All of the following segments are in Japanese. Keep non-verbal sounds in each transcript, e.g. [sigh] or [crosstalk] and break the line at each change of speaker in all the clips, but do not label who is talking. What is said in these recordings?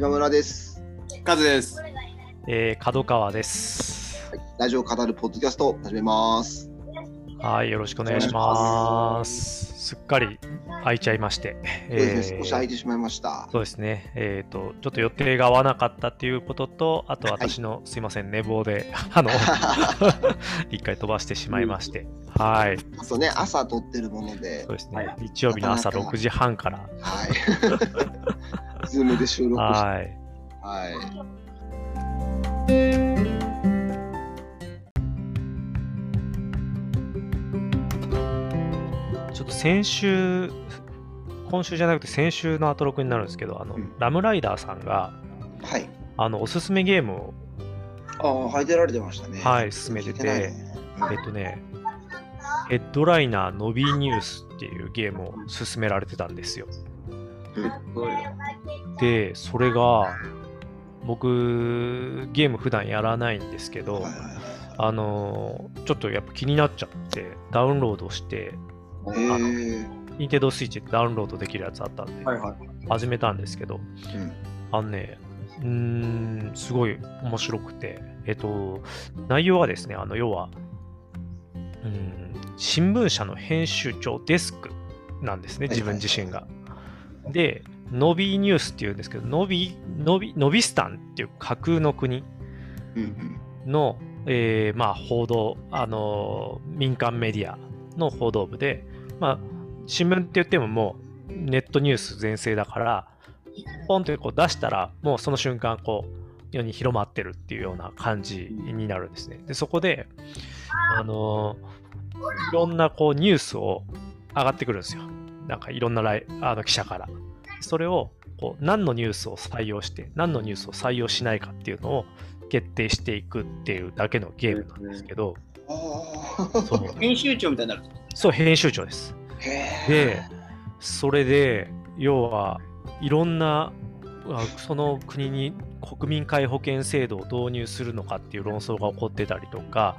今村です。
カズです。
えー、角川です。
ラジオを語るポッドキャスト始めます。
はい、よろしくお願いします。すっかり空いちゃいまして、[laughs]
そうですね、少し空いてしまいました。
そうですね、えっ、と、ちょっと予定が合わなかったっていうことと、あと私の、すいません、寝坊で、[laughs] あの、[laughs] 一回飛ばしてしまいまして、はい、
あとね、朝撮ってるもので。
そう、ですね、日曜日の朝
なかなか
6時半から、
はい。ズームで収録して、
はい、
はい。
先週、今週じゃなくて先週のアトロクになるんですけど、あの、
うん
ラムライダーさんが、
はい。
あの、おすすめゲームを
ああ、入ってられてましたね。
はい進めてて
ね
えっとね、ヘッドライナーノビーニュースっていうゲームを勧められてたんですよ。で、それが、僕、ゲーム普段やらないんですけど
はい、はい
あのーちょっとやっぱ気になっちゃって、ダウンロードして、
はい。へえ。
ニンテンドースイッチでダウンロードできるやつあったんで、
はいはい。
始めたんですけど、
うん
あのね、うーん、すごい面白くて、えっと、内容はですね、あの、要は、うん、新聞社の編集長デスクなんですね、自分自身が。で、ノビーニュースっていうんですけど、ノビ、ノビ、ノビスタンっていう架空の国
うん
の、えーまあ、報道、あのー民間メディアの報道部で、まあ、新聞って言ってももうネットニュース全盛だから、ポンってこう出したら、もうその瞬間、こう、世に広まってるっていうような感じになるんですね。で、そこで、あのいろんなこうニュースを上がってくるんですよ。なんかいろんなライあの記者から。それをこう何のニュースを採用して、何のニュースを採用しないかっていうのを決定していくっていうだけのゲームなんですけど、
うん。
そう
編集長みたいになる。
そう編集長です。
へ
で、それで、要はいろんなあその国に国民皆保険制度を導入するのかっていう論争が起こってたりとか、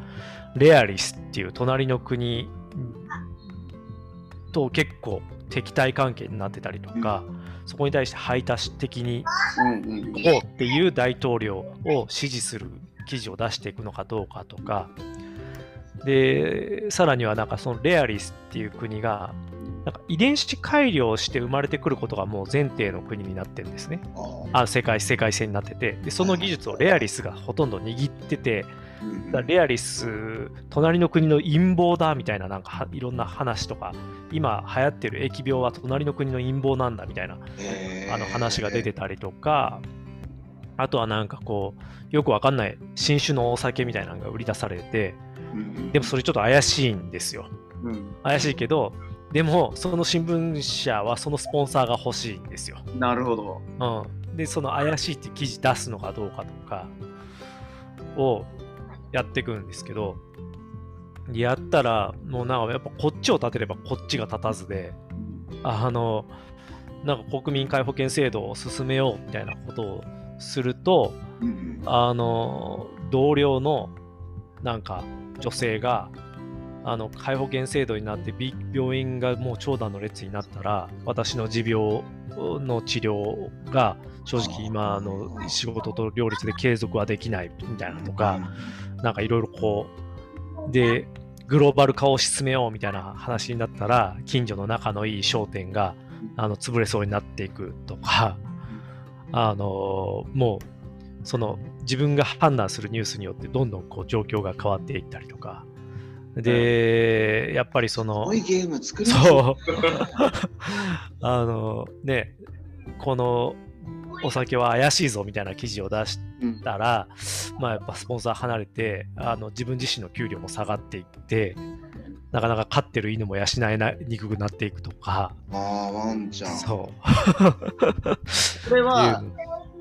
レアリスっていう隣の国と結構敵対関係になってたりとか、そこに対して排他的に
うんうん。
こうっていう大統領を支持する記事を出していくのかどうかとか、で、さらにはなんかそのレアリスっていう国が、なんか遺伝子改良して生まれてくることがもう前提の国になってるんですね。
あ
あ世界、世界線になってて、でその技術をレアリスがほとんど握ってて、
うん
だレアリス、隣の国の陰謀だみたいな、なんかはいろんな話とか、今流行ってる疫病は隣の国の陰謀なんだみたいなあの話が出てたりとか、あとはなんかこう、よくわかんない新種のお酒みたいなのが売り出されて、
うん
でもそれちょっと怪しいんですよ。
うん。
怪しいけど、でもその新聞社はそのスポンサーが欲しいんですよ。
なるほど。
うん。で、その怪しいって記事出すのかどうかとかをやっていくんですけど、やったら、もうなんかやっぱこっちを立てればこっちが立たずで、あの、なんか国民皆保険制度を進めようみたいなことをすると、
うん
あの、同僚のなんか女性が、あの、皆保険制度になって病院がもう長蛇の列になったら、私の持病の治療が正直今の仕事と両立で継続はできないみたいなとか、なんかいろいろこう、で、グローバル化を進めようみたいな話になったら、近所の仲のいい商店が、あの、潰れそうになっていくとか、あの、もう、その、自分が判断するニュースによって、どんどんこう、状況が変わっていったりとか、で、やっぱりその
すご、いゲーム作りますね
そう。[laughs] あの、ね、このお酒は怪しいぞみたいな記事を出し
うん
たら、まあやっぱスポンサー離れて、あの自分自身の給料も下がっていって、なかなか飼ってる犬も養えなにくくなっていくとか、
ああ、ワンちゃん。
そう。
これは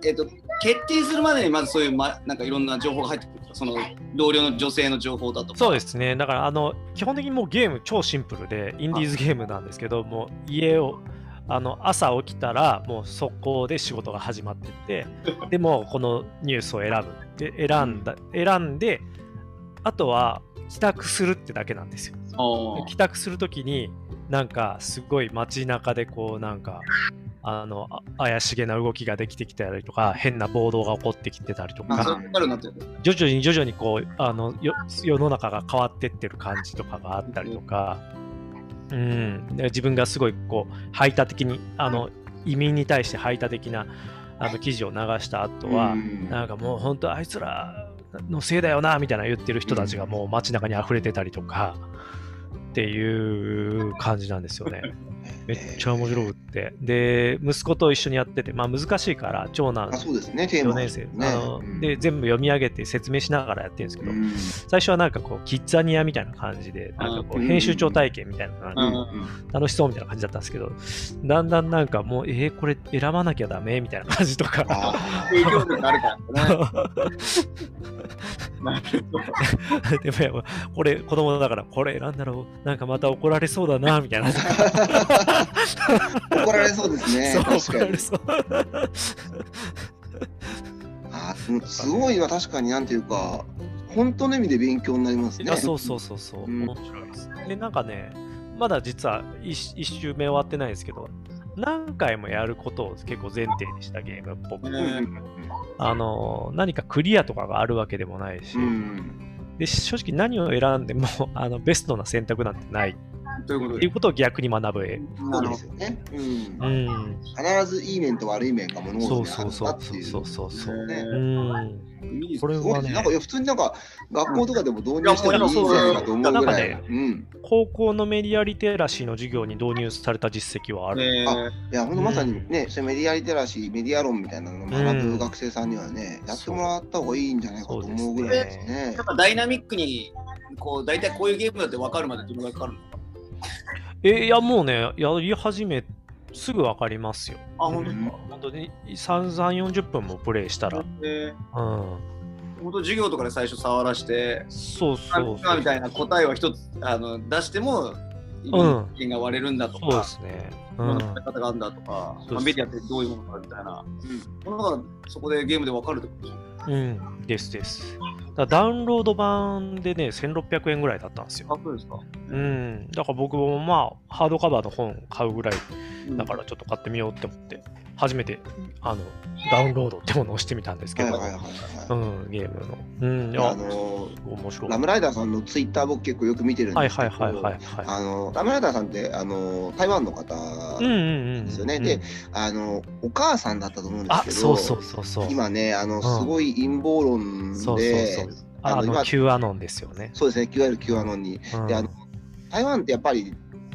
えっと、決定するまでにまずそういう、ま、なんかいろんな情報が入ってくるその同僚の女性の情報だとか。
そうですね。だから、あの、基本的にもうゲーム超シンプルで、インディーズゲームなんですけど、もう家を、あの、朝起きたら、もう速攻で仕事が始まってって、[laughs] でも、このニュースを選ぶ。で、選んだ、選んで、あとは、帰宅するってだけなんですよ。帰宅するときに、なんか、すごい街中で、こう、なんか、あのあ怪しげな動きができてきたりとか変な暴動が起こってきてたりとか。徐々に徐々にこうあのよ世の中が変わってってる感じとかがあったりとか、うん、で自分がすごいこう排他的にあの移民に対して排他的なあの記事を流した後は、
うん
なんかもう本当あいつらのせいだよなみたいな言ってる人たちがもう街中に溢れてたりとかっていう感じなんですよね。めっちゃ面白くって。で、息子と一緒にやってて、まあ難しいから、長男
あ、そうですね、テー
4
マ
年生、
ね
あの
うん
で、全部読み上げて説明しながらやってるんですけど、
うん
最初はなんかこう、キッザニアみたいな感じで、なんかこう、
うん
編集長体験みたいな感じで楽しそうみたいな感じだったんですけど、だんだんなんかもう、えー、これ選ばなきゃダメみたいな感じとか。
あ
影響力あるからね。[laughs] なるほど。[laughs]
でもこれ子供だからこれ選んだらなんかまた怒られそうだなみたいな。[laughs]
ー [laughs] 怒られそうですね、確からに。あすごいな、確かになんていうか、本当の意味で勉強になりますね。
あそうそうそうそう、
うん。
面白いです。でなんかねまだ実は一一周目終わってないんですけど何回もやることを結構前提にしたゲームっぽく、
うんうん。
あの何かクリアとかがあるわけでもないし、
うん。
で正直何を選んでもあのベストな選択なんてない
ということで
っていう。ことを逆に学ぶ絵。
そうで
なるほ
すよね。うん
うん、
必ずいい面と悪い面が物
そう
事に
そうそう
あるんだっていう。
そうそうそう。
ね
うん
ど。いいです
これはね
なんかいや普通になんか学校とかでも導入してもいいんじゃないかと思うぐらい。
高校のメディアリテラシーの授業に導入された実績はある。
え
あいや、ほんとまさにね、そうメディアリテラシー、メディア論みたいなのを学ぶ学生さんにはね、やってもらった方がいいんじゃないかと思うぐらいですね
やっ。ぱダイナミックに、こう、大体こういうゲームだって分かるまでどのぐらいかかるの？[laughs]
えいや、もうね、やり始め、すぐわかりますよ。
あ、本当
うん
本当に3、3 40分もプレイしたら。うん。
えー本当授業とかで最初触らして、
そうそう
今みたいな答えを一つあの出しても、意見が割れるんだと
そうで
か、
すね。う
この
ん。
方があるんだとか、
そうそう
まあメディアってどういうものかみたいな、ものがそこでゲームで分かるってことですよ
うん。ですです。だダウンロード版でね、1600円ぐらいだったんですよ。
あ、そうですか。
うん。だから僕もまあ、ハードカバーの本買うぐらいだからちょっと買ってみようって思って、初めて、あの、ダウンロードってものをしてみたんですけど、ゲームの。うん。
あ
や、
の、
面白い。
ラムライダーさんのツイッター僕結構よく見てるん
はい
ですけど、ラムライダーさんって、あの、台湾の方。ですよね。
うん
で、あの、お母さんだったと思うんです
あ
けど、
そうそうそうそう。
今ね、あの、すごい陰謀論で。
あの、
あの今
Q アノンですよね。
そうですね、いわゆる Q アノンに。
うん
であの台湾ってやっぱり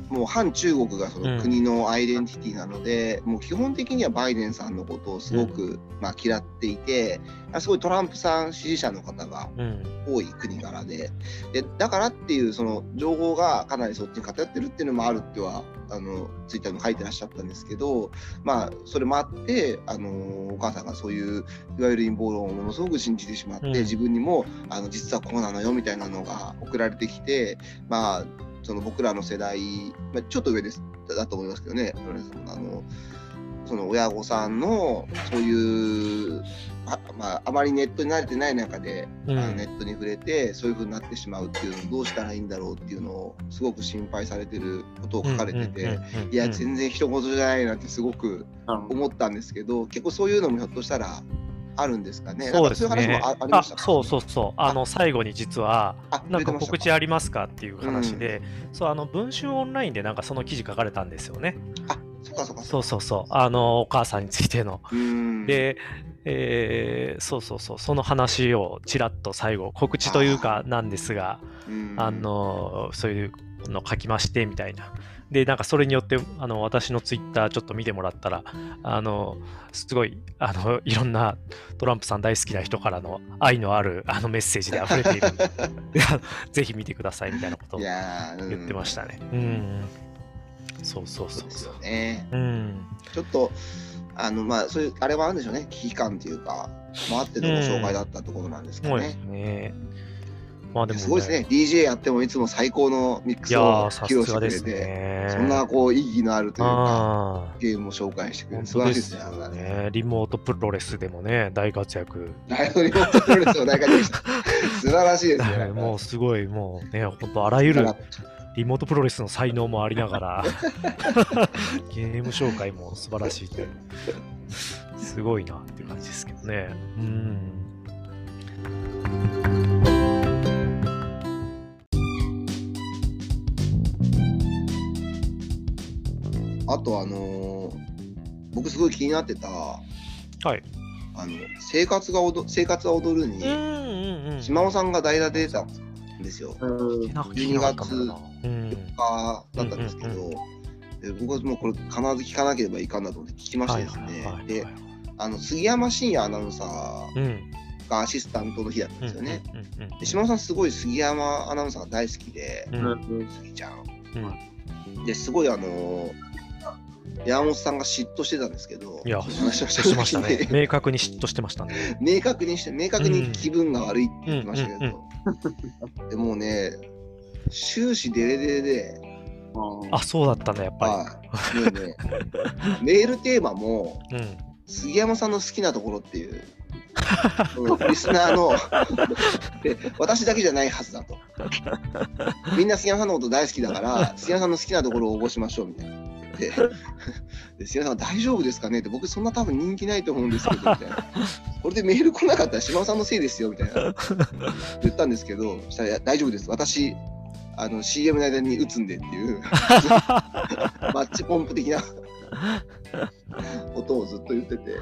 もう反中国がそ
うん。
の国のアイデンティティなので、もう基本的にはバイデンさんのことをすごく、まあ、嫌っていて、すごいトランプさん支持者の方が
うん。
多い国柄で。でだからっていうその情報がかなりそっちに偏ってるっていうのもあるってはあのツイッターにも書いてらっしゃったんですけどまあそれもあってあのお母さんがそういういわゆる陰謀論をものすごく信じてしまって、
うん。
自分にもあの実はこうなのよみたいなのが送られてきてまあその僕らの世代、まあ、ちょっと上です。だと思いますけどね。あのその親御さんのそういうあ,、まあ、あまりネットに慣れてない中で
うん。
あのネットに触れてそういう風になってしまうっていうのをどうしたらいいんだろうっていうのをすごく心配されてることを書かれてて、いや全然人事じゃないなってすごく思ったんですけど結構そういうのもひょっとしたらあるんですかね。
そうですね。
あ
そうそうそう。あ。の最後に実は
あ
なんか告知ありますかっていう話で、そうあの文春オンラインでなんかその記事書かれたんですよね。
あそっかそっか
そうそうそう。あのお母さんについての。で、えーそうそうそう。その話をちらっと最後告知というかなんですが
うん。
あのそういうの書きましてみたいな。で、なんかそれによってあの私のツイッターちょっと見てもらったら、あのすごいあのいろんなトランプさん大好きな人からの愛のあるあのメッセージで溢れているんで、[laughs] ぜひ見てくださいみたいなことを言ってましたね。うん。そうそう
そです
そううそう
よね。
うん。
ちょっとあのまあそういうあれはあるんでしょうね危機感というか回ってのご紹介だったところなんですか
そうです
ね。
ね。まあでも、
すごいですね。DJ やってもいつも最高のミックスを披露してくれて、
ね。
そんなこう意義のあるというかゲームを紹介してくれ
本
る素晴らしい
当で
すすねあれはね。
ね。リモートプロレスでもね、大活躍。
リモートプロレスの大会でした。[laughs] 素晴らしいですね。
もうすごい、もうね、本当あらゆるリモートプロレスの才能もありながら、[laughs] ゲーム紹介も素晴らしいという、すごいなっていう感じですけどね。うん。
あとあのー僕すごい気になってた、
はい。
あの生活が踊生活は踊るに。島尾さんが代打で出たんですよ。
うん
なんか聞いなかったもんなうん。
かだったんですけど、で僕はもうこれ必ず聞かなければいかんなと思って聞きましてですね、で
はい
あの杉山真也アナウンサー
うん。
がアシスタントの日だったんですよね。で島尾さんすごい杉山アナウンサーが大好きで、杉ちゃん。
うん
ですごいあの山本さんが嫉妬してたんですけど、
いや、
話を
しましたね。明確に嫉妬してましたね。[laughs]
明確にして、明確に気分が悪いって言ってましたけ
うん
ど、[laughs] でもうね、終始デレデレで、
あ、そうだったんだ、やっぱ
はい、もうね、[laughs] メールテーマも、
り。うん。
杉山さんの好きなところっていう、うんリスナーので、私だけじゃないはずだと。みんな杉山さんのこと大好きだから、杉山さんの好きなところを応募しましょうみたいな。で、で杉山さん大丈夫ですかね？って、僕そんな多分人気ないと思うんですけど、みたいな。これでメール来なかったら島尾さんのせいですよ、みたいな。言ったんですけど、そしたら大丈夫です。私、あの CM の間に打つんでっていう、マッチポンプ的なことをずっと言ってて。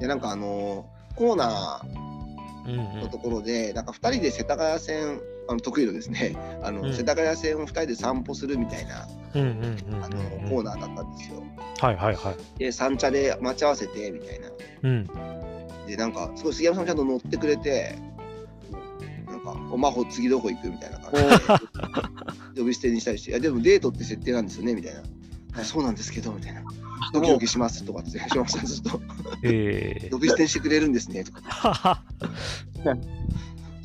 で、なんかあのコーナーのところで、なんか2人で世田谷線、あの得意のですね、[laughs] あの
うん
世田谷線を2人で散歩するみたいなコーナーだったんですよ。
はいはいはい。
で、三茶で待ち合わせてみたいな。
うん。
で、なんか、すごい杉山さんもちゃんと乗ってくれて、なんか、おまほ次どこ行くみたいな感じで、[laughs] 呼び捨てにしたりして、いや、でもデートって設定なんですよねみたいな。あそうなんですけど、みたいな。ドキドキしますとかって、島さんずっと、
え [laughs]
呼び捨てにしてくれるんですねとか。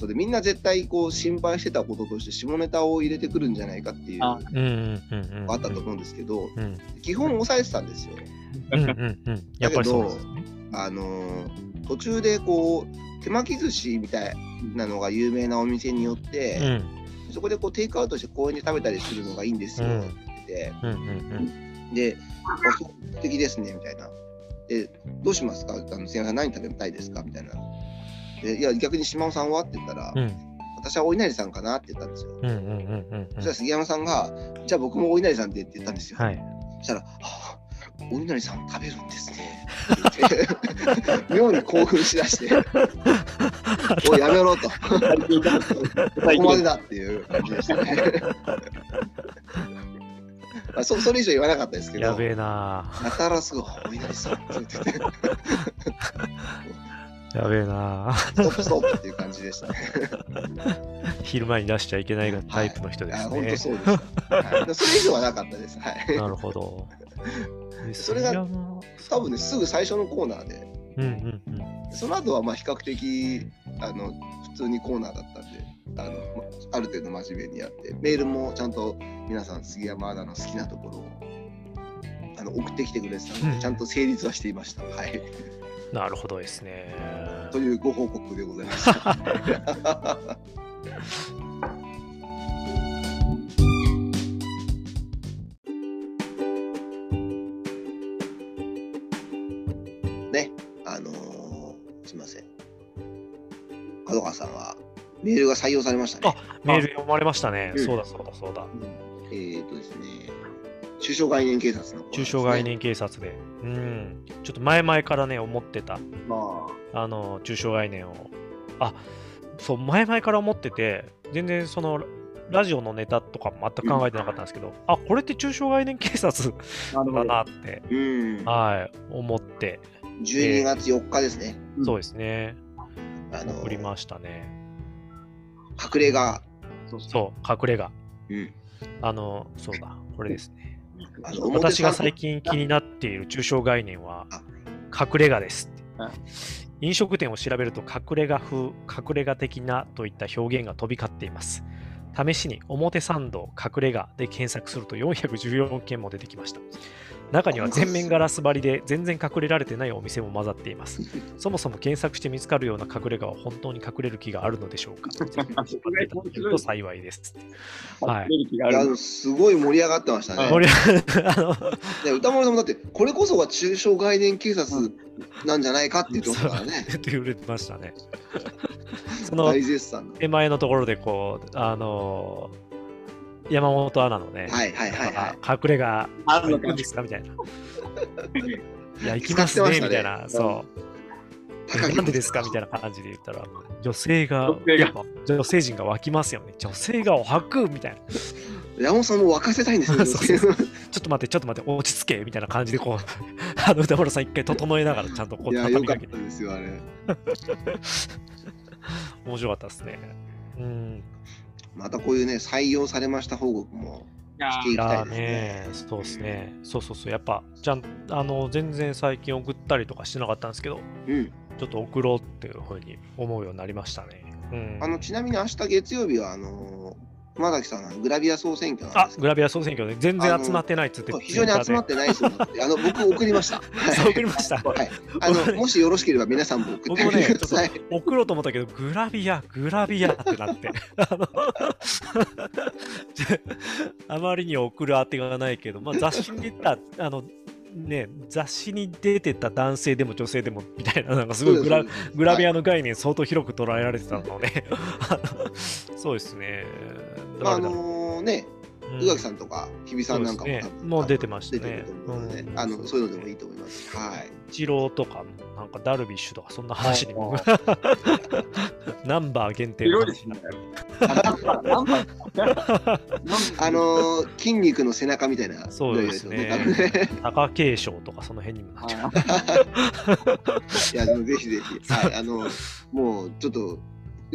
で、みんな絶対こう心配してたこととして、下ネタを入れてくるんじゃないかっていうの
あ
ったと思うんですけど、
うん
基本抑えてたんですよ。
うんうんうん。やっぱりそうですね。
あのー途中でこう、手巻き寿司みたいなのが有名なお店によって、
うん
そこでこうテイクアウトして公園で食べたりするのがいいんですよ
うん
って言ってて、
うんうん
で、素敵ですねみたいな。で、どうしますか？あの、杉山さん何食べたいですか？みたいな。でいや、逆に島尾さんは？って言ったら、
うん。うん
私はお稲荷さんかなって言ったんですよ。そしたら杉山さんが、じゃあ僕もお稲荷さんでって言ったんですよ。
はい。
そしたら、はあ、お稲荷さん食べるんですね。妙に興奮しだして、[laughs] おい、やめろと。ここまでだっていう感じでしたね。まあ、そそれ以上言わなかったですけど、
やべえな
やたらすぐ、お稲荷さんって言ってて、
やべえな
ストップストップっていう感じでしたね。[laughs]
昼間に出しちゃいけないがタイプの人です
あ本当
ね。
そうです、はい。それ以上はなかったです。はい。
なるほど。で [laughs]
それが多分ね、すぐ最初のコーナーで、
うんうんうん。
その後はまあ比較的あの普通にコーナーだったんで、あのまある程度真面目にやって、メールもちゃんと皆さん、杉山アナの好きなところをあの送ってきてくれてたので、
うん
ちゃんと成立はしていました。はい。
なるほどですね。
というご報告でございました。[laughs] ね、あのーすみません。角川さんはメールが採用されましたね。
メール読まれましたね。
うん
そうだそうだそうだ。
えーとですね、中小概念警察の、
中小概。念警察で。うん。ちょっと前々からね、思ってた。
ま
あの、中小概念を。あ、そう、前々から思ってて、全然その、ラジオのネタとか全く考えてなかったんですけど、あ、これって中小概念警察だ
ど。
なって、
うん。
はい、思って、
12月4日ですね。
うん
そうですね、
あの
送りましたね。
隠れ家。
そう、
隠れ家。
うん。
あの、そうだ、これですね。私が
参
最近気になっている中小概念は
あ、
隠れ家です。飲食店を調べると隠れ家風、隠れ家的なといった表現が飛び交っています。試しに表参道隠れ家で検索すると414件も出てきました。中には全面ガラス張りで全然隠れられてないお店も混ざっています。[laughs] そもそも検索して見つかるような隠れ家は本当に隠れる気があるのでしょうかと幸 [laughs] いです。はい
い。すごい盛り上がってましたね。
これあの
ね歌丸さんもだってこれこそが中小概念警察なんじゃないかって言ってましたからね。
って言われてましたね。その
大絶賛の。
手前のところでこう、あの山本アナのね、
はいはいはいはい。
あ隠れ家
あるのか
ですか？みたいな。[laughs] いや、行きますね、
ね
みたいな。そう。なんでですか？みたいな感じで言ったら、女性が、
女性
陣が湧きますよね。女性がお吐くみたいな。
山本さんも沸かせたいんですよ。[laughs]
そうそうちょっと待って、ちょっと待って、落ち着けみたいな感じで、こう、あの歌丸さん一回整えながら、ちゃんとこ
いうや、
畳みかけて。[laughs] 面白かったですね。うん。
またこういうね、採用されました報告もしていきた
い
ですね。
ね、そうですね。そうそうそう。やっぱ、ちゃん、あの、全然最近送ったりとかしてなかったんですけど、
うん。
ちょっと送ろうっていうふうに思うようになりましたね。うん。
あの、ちなみに明日月曜日は、あのー熊崎さんのグラビア総選挙なんです
あグラビア総選挙で全然集まってないっつって
そう、非常に集まってないですよって、あの、僕送りました。は [laughs] い
そう送りました。
はい。あの、もしよろしければ皆さんも送ってください。
送ろうと思ったけど、グラビア、グラビアってなって。あのあまりに送る当てがないけど、まあ、雑誌に出た、あの、ね、雑誌に出てた男性でも女性でもみたいな、なんかすごいグラグラビ
ア。
アの概念相当広く捉えられてたので、あのそうですね。
まあ、あのーね、
うん
宇垣さんとか日比さんなんかも
ねもう出てましたね
出てると思うので、
うん
あのそういうのでもいいと思います。はい。
イチローとかも、なんかダルビッシュとか、そんな話にも、[laughs] ナンバー限定
広いですね。[laughs]
あのー筋肉の背中みたいな。
そうですね
多分ね
貴景勝とかその辺にもなっちゃう。[laughs]
いや、でもぜひぜひ。はい。あの、もうちょっと、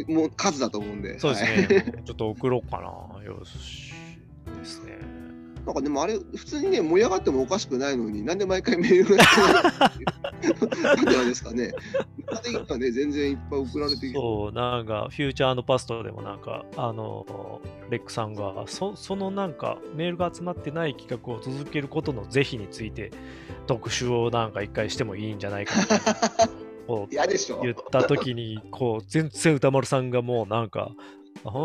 もう数だと思うんで。
そうです
はい
ね。ちょっと送ろうかな。よし。ですね。
なんかでもあれ、普通にね、盛り上がってもおかしくないのに、なんで毎回メールが来なんでですかね。他的にはね、全然いっぱい送られてきて。
そう、なんか、フューチャーパストでもなんか、あの、レックさんが、そそのなんか、メールが集まってない企画を続けることの是非について、特集をなんか一回してもいいんじゃないかみたいなこう
嫌でしょ
言った時に、こう、全然歌丸さんがもうなんか、あ、あ、あ、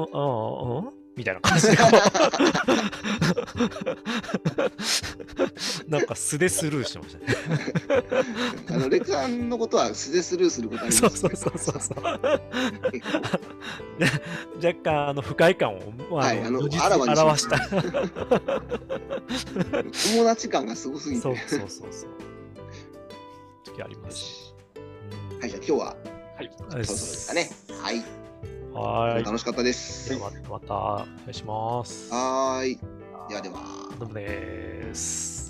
あみたいな感じで [laughs] なんか素でスルーしてましたね。
あのレクさんのことは素でスルーすることあります
そうそうそうそうそう。で若干あの不快感を、まあ、
はいあの
表した。
友達感がすごすぎて。
そうそうそうそう。時あります。
はい、じゃあ今日は
はい。
そろそろですかね。はい、
はーい。
楽しかったです。
またまたお願いします。
はーい。ではでは。
どうもです。